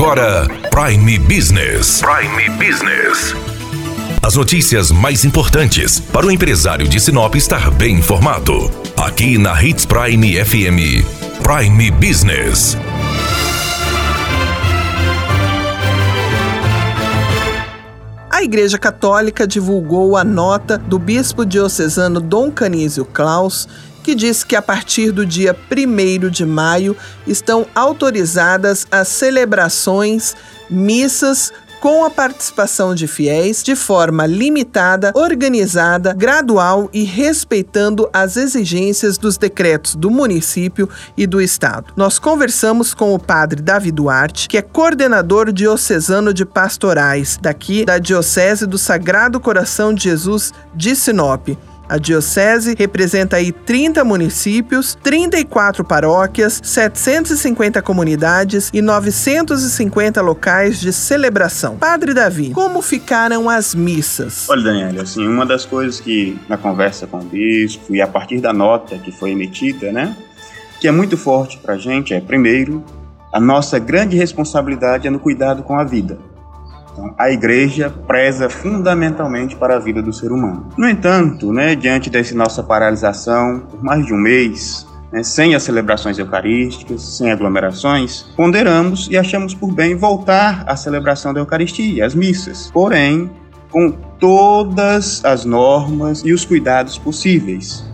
agora Prime Business. Prime Business. As notícias mais importantes para o empresário de Sinop estar bem informado. Aqui na Hits Prime FM. Prime Business. A Igreja Católica divulgou a nota do bispo diocesano Dom Canísio Klaus que diz que a partir do dia 1 de maio estão autorizadas as celebrações, missas com a participação de fiéis de forma limitada, organizada, gradual e respeitando as exigências dos decretos do município e do estado. Nós conversamos com o padre Davi Duarte, que é coordenador diocesano de pastorais daqui da Diocese do Sagrado Coração de Jesus de Sinop. A diocese representa aí 30 municípios, 34 paróquias, 750 comunidades e 950 locais de celebração. Padre Davi, como ficaram as missas? Olha, Daniela, assim, uma das coisas que na conversa com o bispo e a partir da nota que foi emitida, né, que é muito forte para a gente é, primeiro, a nossa grande responsabilidade é no cuidado com a vida. Então, a igreja preza fundamentalmente para a vida do ser humano. No entanto, né, diante dessa nossa paralisação por mais de um mês, né, sem as celebrações eucarísticas, sem aglomerações, ponderamos e achamos por bem voltar à celebração da Eucaristia, às missas. Porém, com todas as normas e os cuidados possíveis.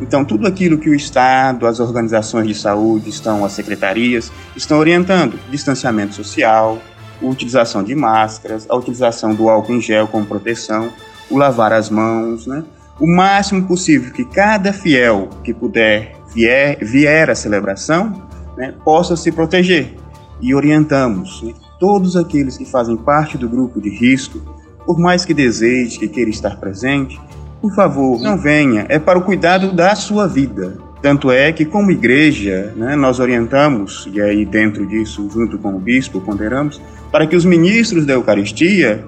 Então, tudo aquilo que o Estado, as organizações de saúde estão, as secretarias, estão orientando: distanciamento social, a utilização de máscaras, a utilização do álcool em gel como proteção, o lavar as mãos, né? O máximo possível que cada fiel que puder vier, vier à celebração né, possa se proteger. E orientamos né, todos aqueles que fazem parte do grupo de risco, por mais que deseje, que queira estar presente, por favor, não venha, é para o cuidado da sua vida. Tanto é que, como igreja, né, nós orientamos, e aí dentro disso, junto com o bispo, ponderamos, para que os ministros da Eucaristia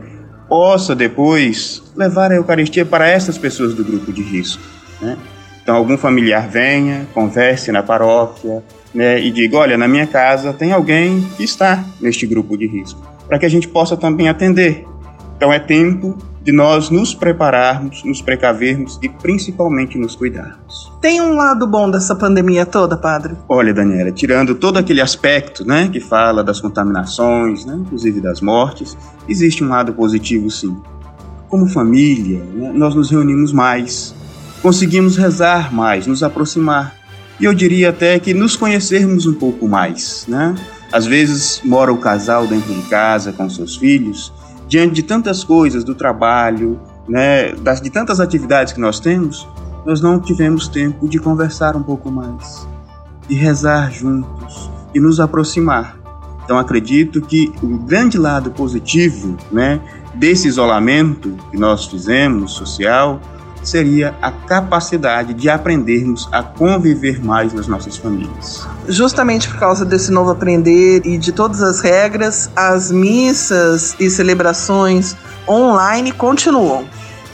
possam depois levar a Eucaristia para essas pessoas do grupo de risco. Né? Então, algum familiar venha, converse na paróquia né, e diga: olha, na minha casa tem alguém que está neste grupo de risco, para que a gente possa também atender. Então, é tempo de nós nos prepararmos, nos precavermos e principalmente nos cuidarmos. Tem um lado bom dessa pandemia toda, padre? Olha, Daniela, tirando todo aquele aspecto, né, que fala das contaminações, né, inclusive das mortes, existe um lado positivo, sim. Como família, né, nós nos reunimos mais, conseguimos rezar mais, nos aproximar. E eu diria até que nos conhecermos um pouco mais, né? Às vezes mora o casal dentro de casa com seus filhos diante de tantas coisas do trabalho, né, das, de tantas atividades que nós temos, nós não tivemos tempo de conversar um pouco mais, de rezar juntos e nos aproximar. Então acredito que o grande lado positivo, né, desse isolamento que nós fizemos social seria a capacidade de aprendermos a conviver mais nas nossas famílias. Justamente por causa desse novo aprender e de todas as regras, as missas e celebrações online continuam.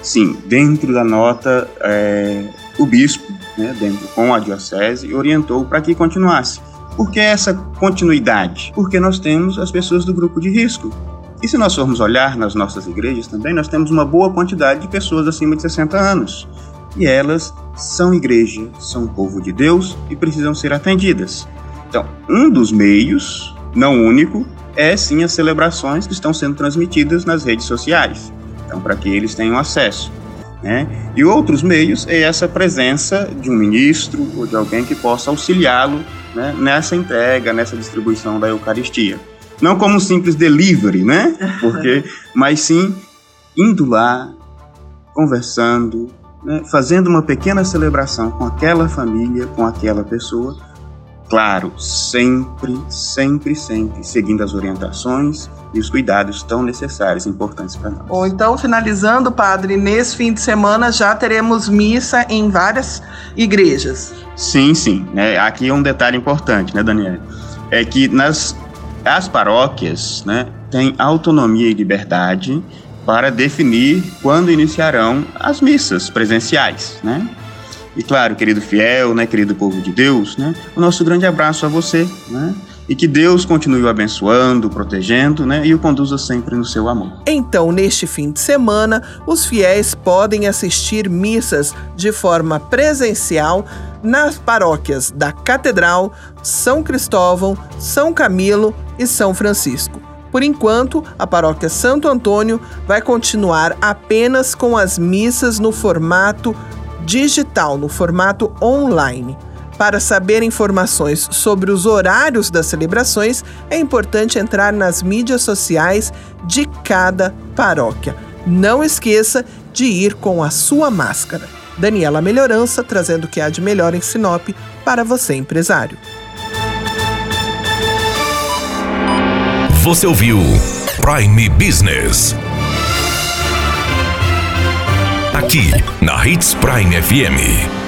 Sim, dentro da nota, é, o bispo, né, dentro com a diocese, orientou para que continuasse. Por que essa continuidade? Porque nós temos as pessoas do grupo de risco, e se nós formos olhar nas nossas igrejas também, nós temos uma boa quantidade de pessoas acima de 60 anos. E elas são igreja, são povo de Deus e precisam ser atendidas. Então, um dos meios, não único, é sim as celebrações que estão sendo transmitidas nas redes sociais. Então, para que eles tenham acesso. Né? E outros meios é essa presença de um ministro ou de alguém que possa auxiliá-lo né, nessa entrega, nessa distribuição da Eucaristia. Não como um simples delivery, né? Porque, mas sim indo lá, conversando, né? fazendo uma pequena celebração com aquela família, com aquela pessoa. Claro, sempre, sempre, sempre seguindo as orientações e os cuidados tão necessários e importantes para nós. Ou então, finalizando, padre, nesse fim de semana já teremos missa em várias igrejas. Sim, sim. Né? Aqui é um detalhe importante, né, Daniela? É que nas as paróquias né, têm autonomia e liberdade para definir quando iniciarão as missas presenciais, né? E claro, querido fiel, né, querido povo de Deus, né, o nosso grande abraço a você, né? E que Deus continue o abençoando, protegendo, né, e o conduza sempre no seu amor. Então, neste fim de semana, os fiéis podem assistir missas de forma presencial nas paróquias da Catedral, São Cristóvão, São Camilo e São Francisco. Por enquanto, a paróquia Santo Antônio vai continuar apenas com as missas no formato digital, no formato online. Para saber informações sobre os horários das celebrações, é importante entrar nas mídias sociais de cada paróquia. Não esqueça de ir com a sua máscara. Daniela Melhorança trazendo o que há de melhor em Sinop para você, empresário. Você ouviu Prime Business. Aqui, na Hits Prime FM.